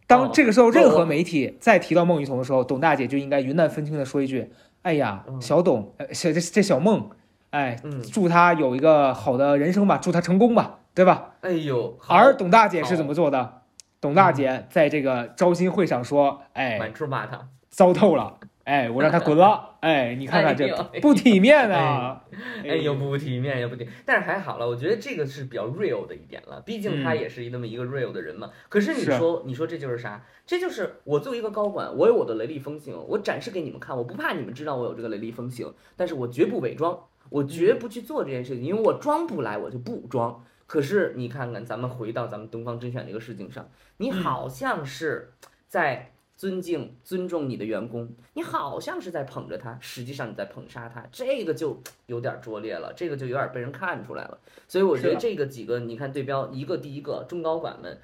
B: 当这个时候任何媒体再提到孟雨桐的时候，董大姐就应该云淡风轻的说一句：“哎呀，
C: 嗯
B: 小董，呃小这这小孟，哎，
C: 嗯
B: 祝他有一个好的人生吧，祝他成功吧，对吧？”
C: 哎呦，
B: 而董大姐是怎么做的？董大姐在这个招新会上说：“哎，
C: 满处骂他，
B: 糟透了，哎，我让他滚了，哎，你看看这不体面啊！
C: 哎呦不体面也不体，但是还好了，我觉得这个是比较 real 的一点了，毕竟他
B: 嗯
C: 也是那么一个 real 的人嘛。可是你说，你说这就是啥？这就是我作为一个高管，我有我的雷厉风行，我展示给你们看，我不怕你们知道我有这个雷厉风行，但是我绝不伪装，我绝不去做这件事情，因为我装不来，我就不装。可是你看看，咱们回到咱们东方甄选这个事情上，你好像是在尊敬、尊重你的员工，你好像是在捧着他，实际上你在捧杀他，这个就有点拙劣了，这个就有点被人看出来了。所以我觉得这个几个，你看对标一个第一个中高管们。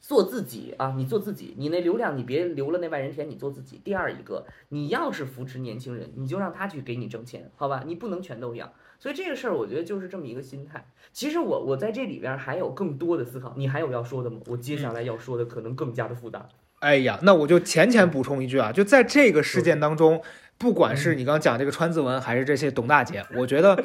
C: 做自己啊！你做自己，你那流量你别留了那万人田，你做自己。第二一个，你要是扶持年轻人，你就让他去给你挣钱，好吧？你不能全都养。所以这个事儿，我觉得就是这么一个心态。其实我我在这里边还有更多的思考，你还有要说的吗？我接下来要说的可能更加的复杂。
B: 哎呀，那我就浅浅补充一句啊，就在这个事件当中，不管是
C: 嗯
B: 你刚刚讲这个川字文，还是这些董大姐，我觉得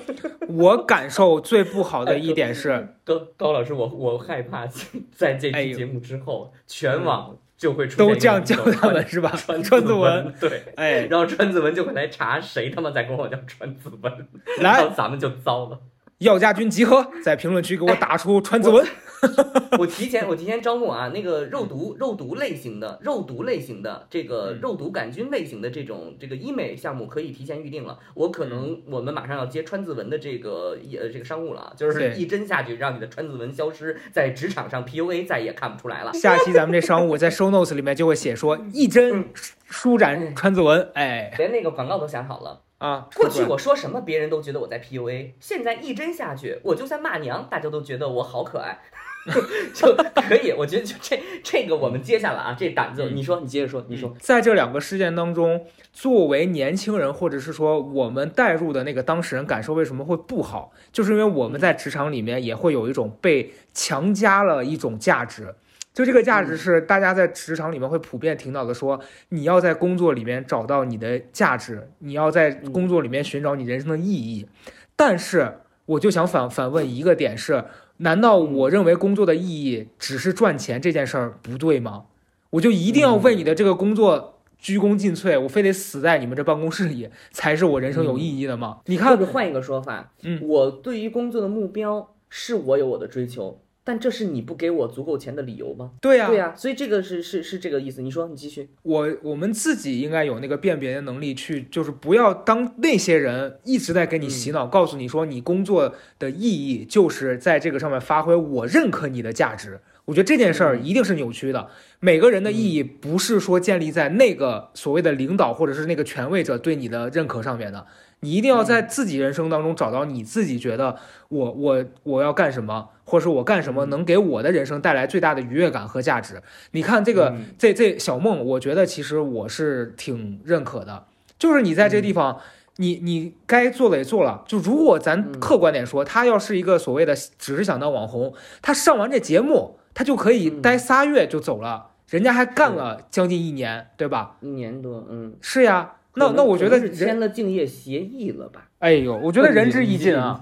B: 我感受最不好的一点是，
C: 高高老师，我我害怕在这期节目之后，全网就会出现
B: 都这样叫
C: 叫
B: 他们是吧？
C: 川
B: 川字
C: 文
B: 文，，
C: 对。
B: 哎，
C: 然后川字文就会来查谁他妈在跟我叫川字文，然
B: 来
C: 后，咱们就糟了。
B: 药家军集合，在评论区给我打出川字文。
C: 我提前我提前招募啊，那个肉毒肉毒类型的肉毒类型的这个
B: 嗯。
C: 肉毒杆菌类型的这种这个医美项目可以提前预定了。我可能我们马上要接川字纹的这个呃这个商务了啊，就是一针下去让你的川字纹消失，在职场上 PUA 再也看不出来了。
B: 下期咱们这商务在 show notes 里面就会写说一针舒展川字纹，哎。
C: 连那个广告都想好了。
B: 啊，
C: 过去我说什么别人都觉得我在 PUA，现在一针下去，我就算骂娘，大家都觉得我好可爱，就可以。我觉得就这这个我们接下来啊，这胆子，
B: 嗯
C: 你说你接着说，你说。
B: 在这两个事件当中，作为年轻人，或者是说我们带入的那个当事人感受为什么会不好，就是因为我们在职场里面也会有一种被强加了一种价值。就这个价值是大家在职场里面会普遍听到的说，你要在工作里面找到你的价值，你要在工作里面寻找你人生的意义。但是我就想反反问一个点是，难道我认为工作的意义只是赚钱这件事儿不对吗？我就一定要为你的这个工作鞠躬尽瘁，我非得死在你们这办公室里才是我人生有意义的吗？你看
C: 或者，换一个说法，
B: 嗯
C: 我对于工作的目标是我有我的追求，但这是你不给我足够钱的理由吗？
B: 对呀、
C: 对呀、所以这个是是是这个意思。你说，你继续。
B: 我我们自己应该有那个辨别的能力去，就是不要当那些人一直在给你洗脑，告诉你说你工作的意义就是在这个上面发挥我认可你的价值。我觉得这件事儿一定是扭曲的。每个人的意义不是说建立在那个所谓的领导或者是那个权威者对你的认可上面的。你一定要在自己人生当中找到你自己觉得我我我要干什么，或者说我干什么能给我的人生带来最大的愉悦感和价值。你看这个、
C: 嗯
B: 这这小梦，我觉得其实我是挺认可的，就是你在这个地方。你你该做的也做了，就如果咱
C: 嗯
B: 客观点说，他要是一个所谓的只是想当网红，他上完这节目，他就可以
C: 嗯
B: 待仨月就走了，人家还干了将近一年，对吧？
C: 一年多，嗯，
B: 是呀，那那我觉得
C: 是签，了敬业协议了吧？
B: 哎呦，我觉得 仁至义尽啊，！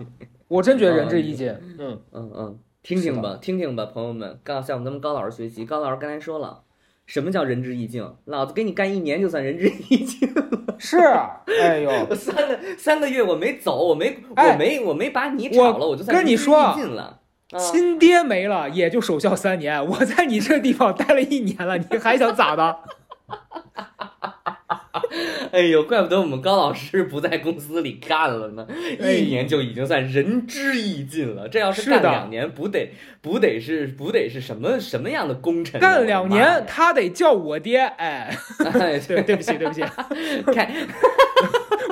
B: 我真觉得仁至义尽，嗯，
C: 嗯嗯，听听吧，听听吧，朋友们，刚向咱们高老师学习。高老师刚才说了，什么叫仁至义尽？老子给你干一年就算仁至义尽了。
B: 是，哎呦，
C: 我三个三个月我没走，我没
B: 哎
C: 我没我没把你炒了，我就算
B: 跟你
C: 仁至义
B: 说
C: 尽了。啊，
B: 亲爹没了也就守孝三年，我在你这地方待了一年了，你还想咋的？
C: 哎呦，怪不得我们高老师不在公司里干了呢，
B: 哎
C: 一年就已经算仁至义尽了。这要是干两年，不得不得是不得是什么什么样的功臣啊？
B: 干两年他得叫我爹，哎，
C: 哎，
B: 对，对不起，对不起，
C: 看，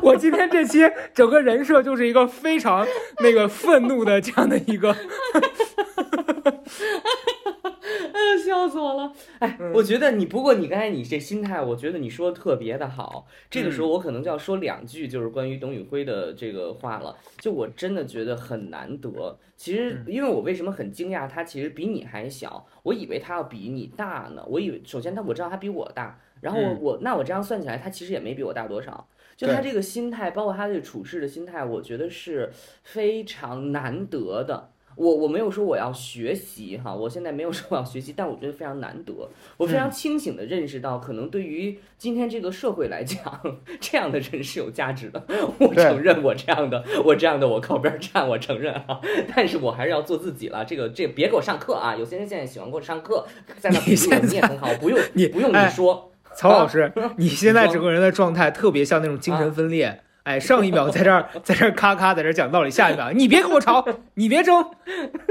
B: 我今天这期整个人设就是一个非常那个愤怒的这样的一个，
C: 笑死我了！哎，
B: 嗯
C: 我觉得你不过你刚才你这心态，我觉得你说的特别的好。这个时候
B: 嗯
C: 我可能就要说两句，就是关于董宇辉的这个话了。就我真的觉得很难得。其实，
B: 嗯
C: 因为我为什么很惊讶，他其实比你还小，我以为他要比你大呢。我以为首先他我知道他比我大，然后我、
B: 嗯
C: 我那我这样算起来，他其实也没比我大多少。就他这个心态，包括他这个处事的心态，我觉得是非常难得的。我我没有说我要学习哈，我现在没有说我要学习，但我觉得非常难得。我非常清醒的认识到，可能对于今天这个社会来讲，这样的人是有价值的。我承认我这样的，我这样的我靠边站，我承认啊。但是我还是要做自己了。这个这个别给我上课啊！有些人现在喜欢给我上课，在那
B: 你现
C: 你也很好，不用
B: 你
C: 不用
B: 哎
C: 你说。
B: 曹老师，你现在整个人的状态特别像那种精神分裂。哎，上一秒在这儿，在这儿咔咔在这儿讲道理，下一秒你别跟我吵，你别争，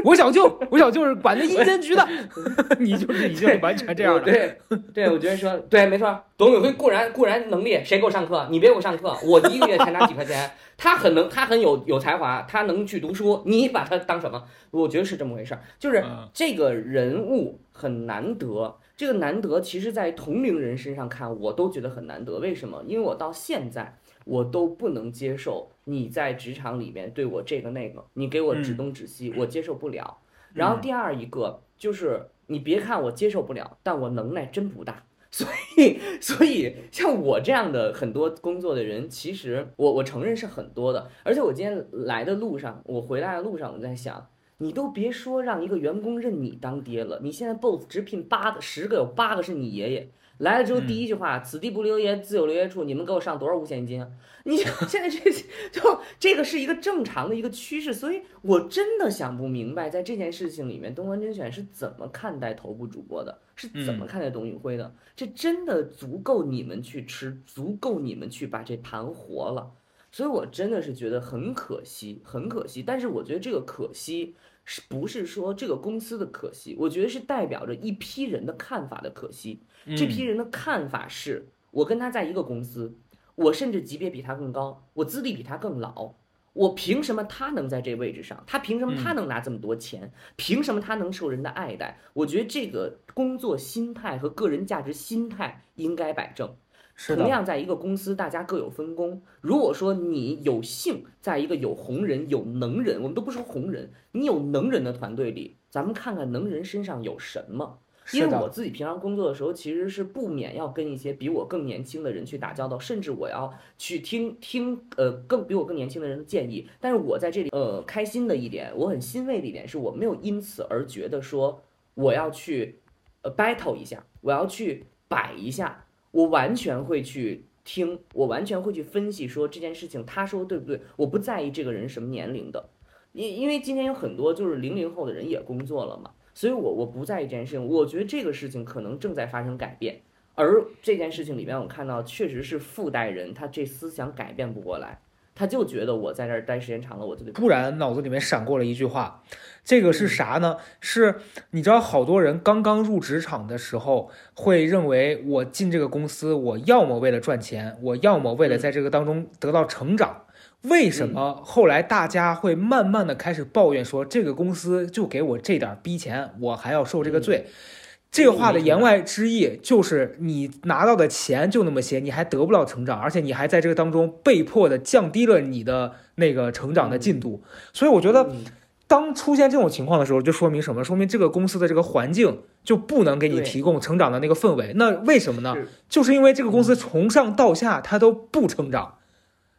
B: 我小舅，我小舅是管那阴监局的，你就是已经完全这样了。
C: 对对，我觉得说对，没错。董宇辉固然固然能力，谁给我上课？你别给我上课，我一个月才拿几块钱。他很能，他很有有才华，他能去读书，你把他当什么？我觉得是这么回事儿，就是
B: 嗯
C: 这个人物很难得。这个难得，其实，在同龄人身上看，我都觉得很难得。为什么？因为我到现在，我都不能接受你在职场里面对我这个那个，你给我指
B: 嗯
C: 东指西，我接受不了。然后第二一个就是，你别看我接受不了，但我能耐真不大。所以，所以像我这样的很多工作的人，其实我我承认是很多的。而且我今天来的路上，我回来的路上，我在想，你都别说让一个员工认你当爹了，你现在 BOSS 直聘八个，十个有八个是你爷爷。来了之后，第一句话“此地不留爷，自有留爷处”，你们给我上多少五险一金啊？你现在这 就这个是一个正常的一个趋势，所以我真的想不明白，在这件事情里面，东方甄选是怎么看待头部主播的，是怎么看待董宇辉的？这真的足够你们去吃，足够你们去把这盘活了。所以我真的是觉得很可惜，很可惜。但是我觉得这个可惜是不是说这个公司的可惜？我觉得是代表着一批人的看法的可惜。这批人的看法是我跟他在一个公司，我甚至级别比他更高，我资历比他更老，我凭什么他能在这位置上？他凭什么他能拿这么多钱？凭什么他能受人的爱戴？我觉得这个工作心态和个人价值心态应该摆正。
B: 是，
C: 同样，在一个公司，大家各有分工。如果说你有幸在一个有红人、有能人，我们都不说红人，你有能人的团队里，咱们看看能人身上有什么。因为我自己平常工作的时候，其实是不免要跟一些比我更年轻的人去打交道，甚至我要去听听呃更比我更年轻的人的建议。但是我在这里呃开心的一点，我很欣慰的一点是我没有因此而觉得说我要去呃 battle 一下，我要去摆一下，我完全会去听，我完全会去分析说这件事情他说对不对，我不在意这个人什么年龄的，因因为今天有很多就是零零后的人也工作了嘛，所以我我不在意这件事情，我觉得这个事情可能正在发生改变，而这件事情里面我看到确实是附带人他这思想改变不过来，他就觉得我在这儿待时间长了我就得
B: 突然脑子里面闪过了一句话，这个是啥呢？是你知道，好多人刚刚入职场的时候，会认为我进这个公司，我要么为了赚钱，我要么为了在这个当中得到成长。为什么后来大家会慢慢的开始抱怨说，这个公司就给我这点逼钱，我还要受这个罪？这个话的言外之意就是，你拿到的钱就那么些，你还得不到成长，而且你还在这个当中被迫的降低了你的那个成长的进度。所以我觉得，
C: 嗯
B: 当出现这种情况的时候，就说明什么？说明这个公司的这个环境就不能给你提供成长的那个氛围。那为什么呢？就是因为这个公司从上到下它都不成长。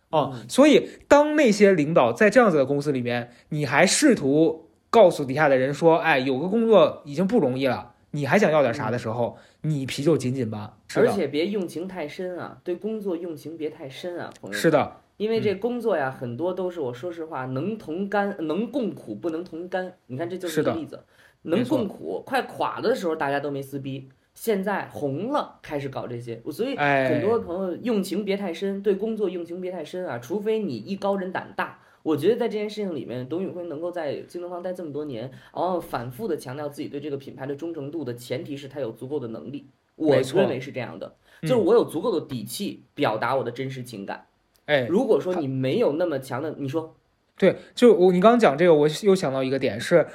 B: 哦，所以当那些领导在这样子的公司里面，你还试图告诉底下的人说，哎，有个工作已经不容易了，你还想要点啥的时候，你皮就紧紧吧。
C: 而且别用情太深啊，对工作用情别太深啊，朋友。
B: 是的，
C: 因为这工作呀，很多都是我说实话，能同甘，能共苦，不能同甘。你看，这就是个例子。能共苦，快垮的时候大家都没撕逼，现在红了开始搞这些，所以
B: 哎
C: 很多朋友用情别太深，对工作用情别太深啊，除非你艺高人胆大。我觉得在这件事情里面，董宇辉能够在京东方待这么多年，然后反复的强调自己对这个品牌的忠诚度的前提是他有足够的能力。我认为是这样的，
B: 嗯
C: 就是我有足够的底气表达我的真实情感。
B: 哎，
C: 如果说你没有那么强的，你说，
B: 对，就我你刚刚讲这个，我又想到一个点是，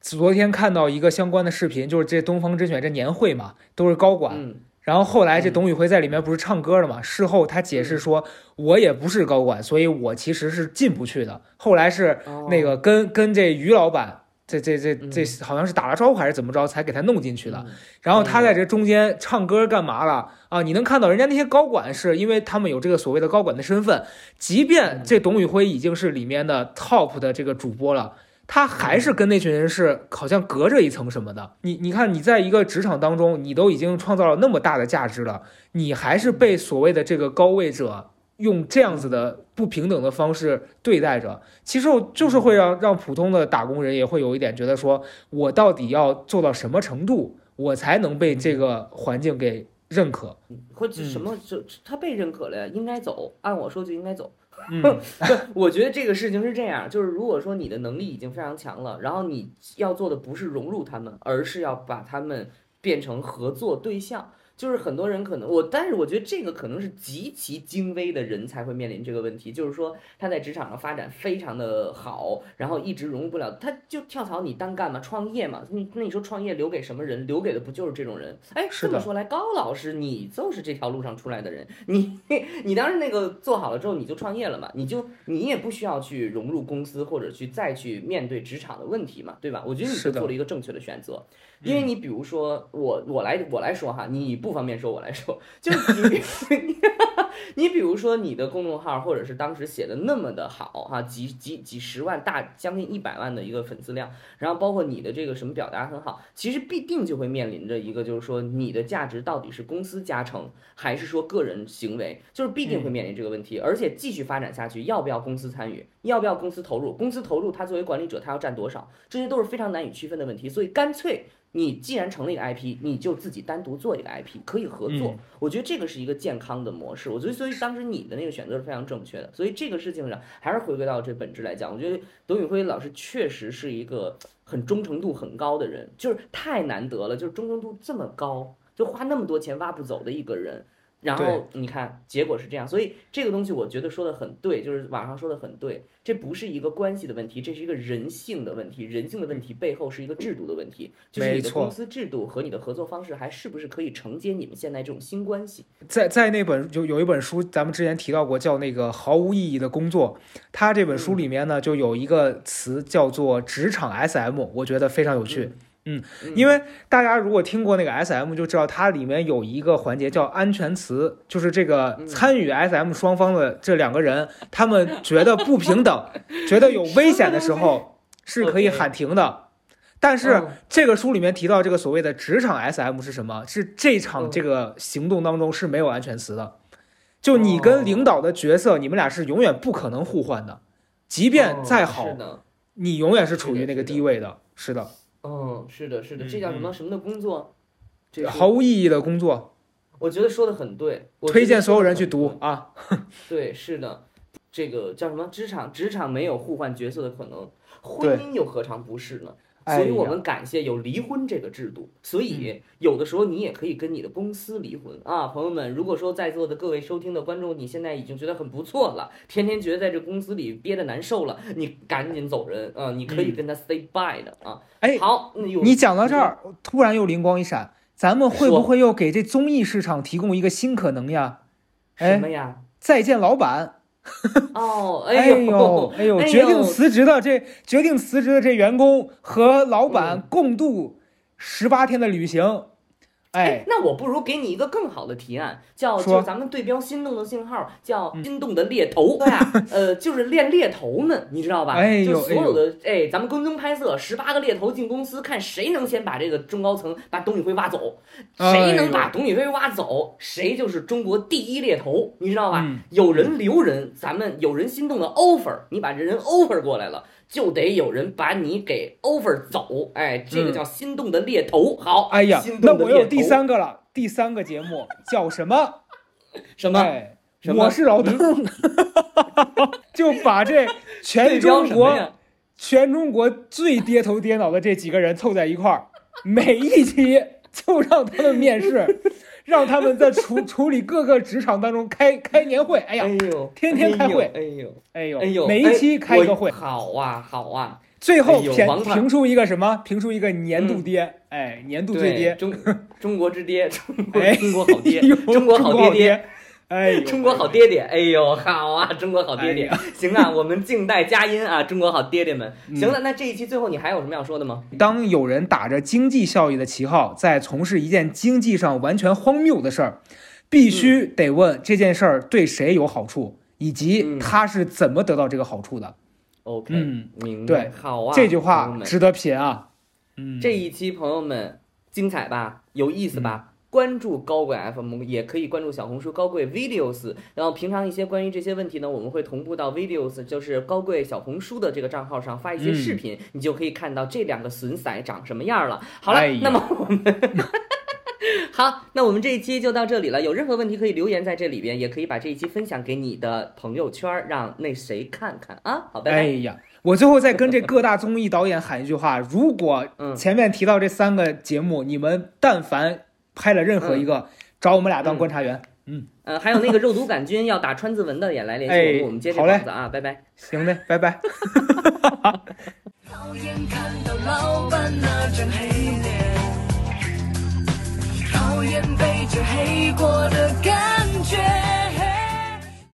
B: 昨天看到一个相关的视频，就是这东方甄选这年会嘛，都是高管。
C: 嗯
B: 然后后来这
C: 嗯
B: 董宇辉在里面不是唱歌了嘛？事后他解释说，我也不是高管，所以我其实是进不去的。后来是
C: 哦
B: 那个跟跟这于老板，这这这
C: 嗯
B: 这好像是打了招呼还是怎么着，才给他弄进去的。
C: 嗯
B: 然后他在这中间唱歌干嘛了啊？你能看到人家那些高管是因为他们有这个所谓的高管的身份，即便
C: 嗯
B: 这董宇辉已经是里面的 top 的这个主播了。他还是跟那群人是好像隔着一层什么的。你你看，你在一个职场当中，你都已经创造了那么大的价值了，你还是被所谓的这个高位者用这样子的不平等的方式对待着。其实就是会让让普通的打工人也会有一点觉得说，我到底要做到什么程度，我才能被这个环境给认可？
C: 或者什么就他被认可了呀，应该走，按我说就应该走。
B: 嗯，
C: 我觉得这个事情是这样，就是如果说你的能力已经非常强了，然后你要做的不是融入他们，而是要把他们变成合作对象。就是很多人可能我，但是我觉得这个可能是极其精微的人才会面临这个问题，就是说他在职场上发展非常的好，然后一直融入不了，他就跳槽你单干嘛？创业嘛？你那你说创业留给什么人？留给的不就是这种人？哎，这么说来，高老师你就是这条路上出来的人，你 你当时那个做好了之后你就创业了嘛？你就你也不需要去融入公司或者去再去面对职场的问题嘛，对吧？我觉得你
B: 是
C: 做了一个正确的选择。因为你比如说我我来我来说哈，你不方便说，我来说，就 你 你比如说你的公众号或者是当时写的那么的好哈，几几几十万大将近一百万的一个粉丝量，然后包括你的这个什么表达很好，其实必定就会面临着一个就是说你的价值到底是公司加成还是说个人行为，就是必定会面临这个问题，而且继续发展下去要不要公司参与，要不要公司投入，公司投入他作为管理者他要占多少，这些都是非常难以区分的问题，所以干脆。你既然成了一个 IP，你就自己单独做一个 IP，可以合作。
B: 嗯
C: 我觉得这个是一个健康的模式。我觉得，所以当时你的那个选择是非常正确的。所以这个事情上，还是回归到这本质来讲，我觉得董宇辉老师确实是一个很忠诚度很高的人，就是太难得了，就是忠诚度这么高，就花那么多钱挖不走的一个人。然后你看，结果是这样，所以这个东西我觉得说的很对，就是网上说的很对，这不是一个关系的问题，这是一个人性的问题，人性的问题背后是一个制度的问题，就是你的公司制度和你的合作方式还是不是可以承接你们现在这种新关系？
B: 在在那本就有一本书，咱们之前提到过，叫那个毫无意义的工作。它这本书里面呢，就有一个词叫做职场 SM，我觉得非常有趣。嗯，因为大家如果听过那个 SM，就知道它里面有一个环节叫安全词，就是这个参与 SM 双方的这两个人，他们觉得不平等，觉得有危险的时候是可以喊停的。但是
C: 嗯。
B: 这个书里面提到这个所谓的职场 SM 是什么？是这场
C: 嗯
B: 这个行动当中是没有安全词的，就你跟领导的角色，你们俩是永远不可能互换的，即便再好你永远是处于那个低位的。是的，
C: 嗯，是的，是的，这
B: 嗯
C: 叫什么、什么的工作？这个
B: 毫无意义的工作，
C: 我觉得说的很对，我
B: 推
C: 觉得
B: 荐所有人去
C: 说得很对。
B: 读啊。
C: 对，是的，这个叫什么？职场职场没有互换角色的可能，
B: 对
C: 婚姻又何尝不是呢？
B: 哎
C: 所以我们感谢有离婚这个制度，所以有的时候你也可以跟你的公司离婚啊，朋友们。如果说在座的各位收听的观众，你现在已经觉得很不错了，天天觉得在这公司里憋得难受了，你赶紧走人啊！你可以
B: 嗯
C: 跟他 say bye 的啊。
B: 哎，
C: 好，
B: 你讲到这儿，突然又灵光一闪，咱们会不会又给这综艺市场提供一个新可能呀？
C: 什
B: 哎
C: 么呀？
B: 再见老板！
C: 哦，
B: 哎
C: 呦，
B: 呦，哎呦，决定辞职的这决定辞职的这员工和老板共度十八天的旅行，哎，
C: 那我不如给你一个更好的提案，叫就是咱们对标心动的信号，叫
B: 嗯
C: 心动的猎头，对呀，呃，就是练猎头们，你知道吧？
B: 哎呦
C: 就所有的哎，咱们跟踪拍摄，十八个猎头进公司，看谁能先把这个中高层把董宇辉挖走，谁能把董宇辉挖走，谁就是中国第一猎头，你知道吧？
B: 嗯
C: 有人留人，咱们有人心动的 offer，你把这人 offer 过来了。就得有人把你给 over 走，哎，这个
B: 嗯
C: 叫心动的猎头。好，
B: 哎呀，那我有第三个了，第三个节目叫什么？
C: 什么？
B: 哎，
C: 什么嗯
B: 我是老邓，就把这全中国？全中国最跌头跌脑的这几个人凑在一块儿，每一期 就让他们面试，让他们在处处理各个职场当中开开年会。哎呀，
C: 哎呦，
B: 天天开会
C: 哎呦，
B: 哎呦，
C: 哎呦，
B: 每一期开一个
C: 哎
B: 会，
C: 好啊，好啊，
B: 最后评评出一个什么？评出一个年度爹，哎，年度最
C: 对，
B: 爹，
C: 中中国之爹，中国
B: 哎
C: 中国好爹中国好爹爹。
B: 爹，哎，
C: 中国好爹爹，哎呦，好啊，中国好爹爹，
B: 哎
C: 行啊，我们静待佳音啊，中国好爹爹们。
B: 嗯
C: 行了，那这一期最后你还有什么要说的吗？
B: 当有人打着经济效益的旗号，在从事一件经济上完全荒谬的事儿，必须得问这件事儿对谁有好处，以及
C: 嗯
B: 他是怎么得到这个好处的。
C: OK，、
B: 嗯
C: 明白。
B: 对
C: 好啊，
B: 这句话值得品啊。嗯，
C: 这一期朋友们精彩吧，有意思
B: 嗯
C: 吧？关注高贵 FM，也可以关注小红书高贵 videos。然后平常一些关于这些问题呢，我们会同步到 videos，就是高贵小红书的这个账号上发一些
B: 嗯
C: 视频，你就可以看到这两个损色长什么样了。好了，
B: 哎
C: 那么我们。好，那我们这一期就到这里了。有任何问题可以留言在这里边，也可以把这一期分享给你的朋友圈，让那谁看看啊。好，拜拜。
B: 哎呀，我最后再跟这各大综艺导演喊一句话：如果
C: 嗯
B: 前面提到这三个节目，你们但凡拍了任何一个找我们俩当观察员。
C: 嗯，呃，还有那个肉毒杆菌要打川字纹的也来联系我们，我们接
B: 着嘞，
C: 啊，拜拜。
B: 行嘞，拜拜。讨厌被这黑的感觉。